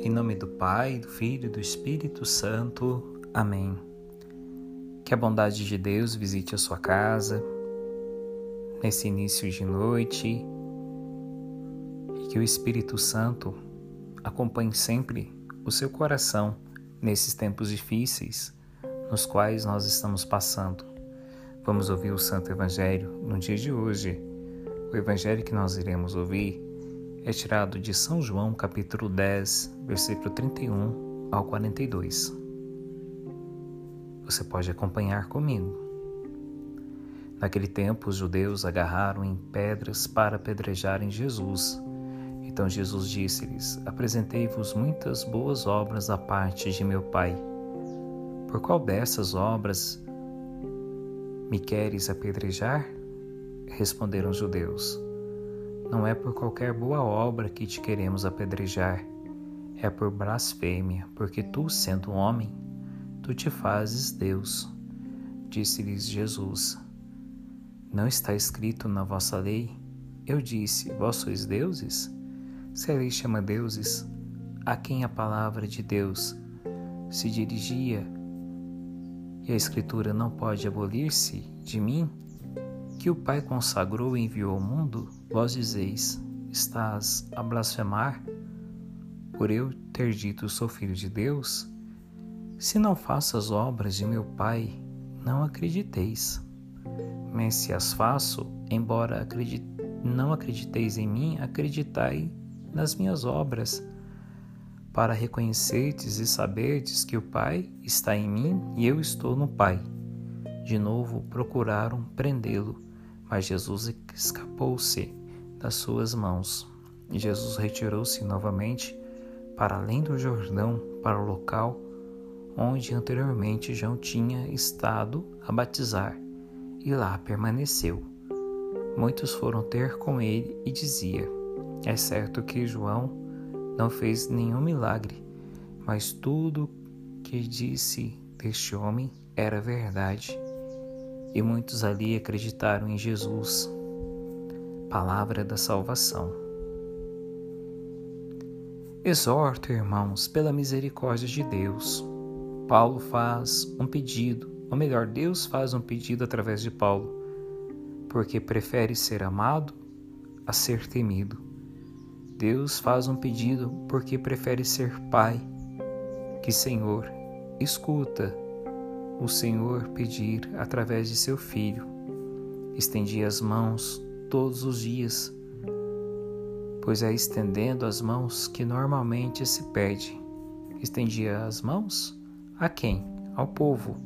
Em nome do Pai, do Filho e do Espírito Santo. Amém. Que a bondade de Deus visite a sua casa nesse início de noite e que o Espírito Santo acompanhe sempre o seu coração nesses tempos difíceis nos quais nós estamos passando. Vamos ouvir o Santo Evangelho no dia de hoje. O Evangelho que nós iremos ouvir é tirado de São João, capítulo 10, versículo 31 ao 42. Você pode acompanhar comigo. Naquele tempo, os judeus agarraram em pedras para apedrejarem Jesus. Então Jesus disse-lhes: Apresentei-vos muitas boas obras da parte de meu Pai. Por qual dessas obras me queres apedrejar? Responderam os judeus. Não é por qualquer boa obra que te queremos apedrejar, é por blasfêmia, porque tu, sendo homem, tu te fazes Deus. Disse-lhes Jesus: Não está escrito na vossa lei? Eu disse: Vós sois deuses? Se a lei chama deuses, a quem a palavra de Deus se dirigia e a Escritura não pode abolir-se de mim, que o Pai consagrou e enviou ao mundo, vós dizeis: Estás a blasfemar? Por eu ter dito sou filho de Deus? Se não faço as obras de meu Pai, não acrediteis. Mas se as faço, embora acredite, não acrediteis em mim, acreditai nas minhas obras, para reconhecerdes e saberdes que o Pai está em mim e eu estou no Pai. De novo procuraram prendê-lo mas Jesus escapou-se das suas mãos. E Jesus retirou-se novamente para além do Jordão, para o local onde anteriormente João tinha estado a batizar, e lá permaneceu. Muitos foram ter com ele e dizia: É certo que João não fez nenhum milagre, mas tudo que disse deste homem era verdade e muitos ali acreditaram em Jesus. Palavra da salvação. Exorto, irmãos, pela misericórdia de Deus. Paulo faz um pedido, ou melhor, Deus faz um pedido através de Paulo, porque prefere ser amado a ser temido. Deus faz um pedido porque prefere ser Pai que Senhor. Escuta, o Senhor pedir através de seu Filho. Estendi as mãos todos os dias, pois é estendendo as mãos que normalmente se pede. Estendia as mãos a quem? Ao povo.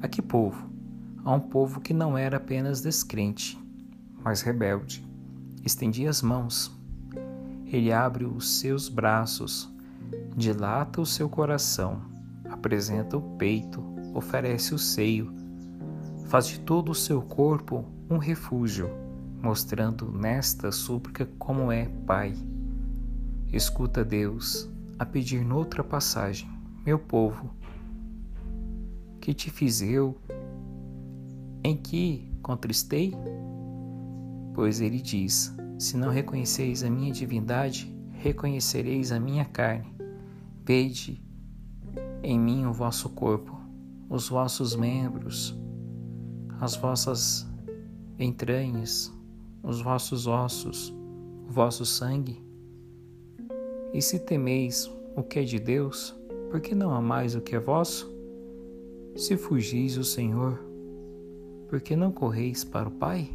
A que povo? A um povo que não era apenas descrente, mas rebelde. Estendia as mãos. Ele abre os seus braços, dilata o seu coração, apresenta o peito, oferece o seio, faz de todo o seu corpo um refúgio, mostrando nesta súplica como é Pai. Escuta Deus a pedir noutra passagem, meu povo, que te fiz eu, em que contristei? Pois ele diz: Se não reconheceis a minha divindade, reconhecereis a minha carne. Vede em mim o vosso corpo, os vossos membros, as vossas entranhas, os vossos ossos, o vosso sangue. E se temeis o que é de Deus, por que não amais o que é vosso? Se fugis o Senhor, por que não correis para o Pai?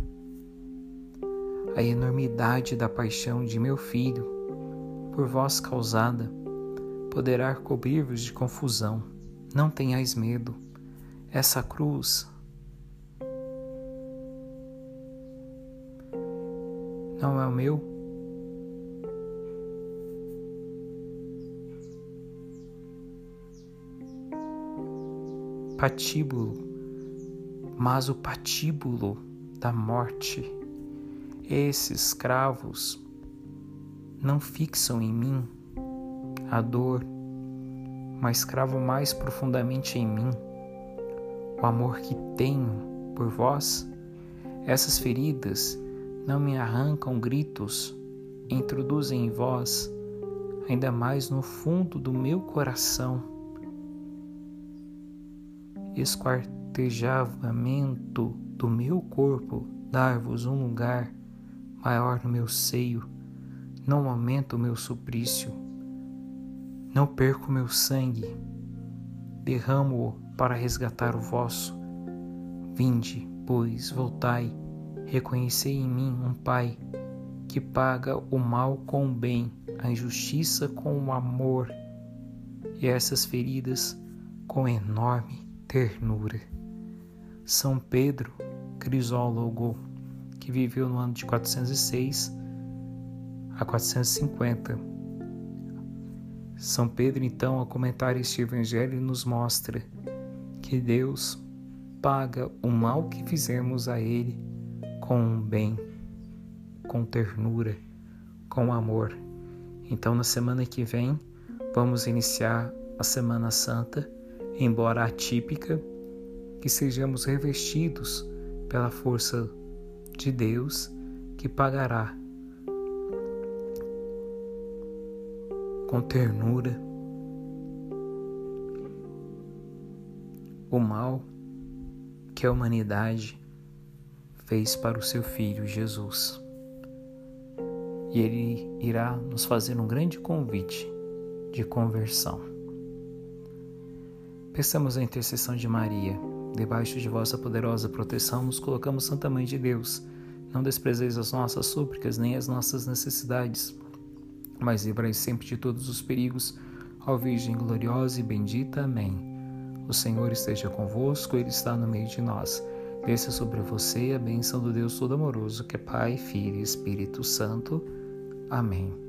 A enormidade da paixão de meu filho, por vós causada, poderá cobrir-vos de confusão. Não tenhais medo essa cruz não é o meu. Patíbulo, mas o patíbulo da morte. Esses cravos não fixam em mim a dor, mas cravam mais profundamente em mim o amor que tenho por vós, essas feridas não me arrancam gritos, introduzem em vós ainda mais no fundo do meu coração, esquartejamento do meu corpo, dar-vos um lugar maior no meu seio, não aumento o meu suplício, não perco meu sangue, derramo-o para resgatar o vosso. Vinde, pois, voltai, reconhecei em mim um Pai que paga o mal com o bem, a injustiça com o amor e essas feridas com enorme ternura. São Pedro Crisólogo, que viveu no ano de 406 a 450. São Pedro, então, ao comentar este evangelho, nos mostra que Deus paga o mal que fizemos a Ele com um bem com ternura, com amor. Então, na semana que vem, vamos iniciar a Semana Santa, embora atípica, que sejamos revestidos pela força de Deus que pagará com ternura o mal que a humanidade fez para o seu filho Jesus e ele irá nos fazer um grande convite de conversão. Peçamos a intercessão de Maria. Debaixo de vossa poderosa proteção nos colocamos, Santa Mãe de Deus. Não desprezeis as nossas súplicas nem as nossas necessidades, mas livrai sempre de todos os perigos, ó Virgem gloriosa e bendita. Amém. O Senhor esteja convosco, Ele está no meio de nós. Desça sobre você a bênção do Deus Todo-Amoroso, que é Pai, Filho e Espírito Santo. Amém.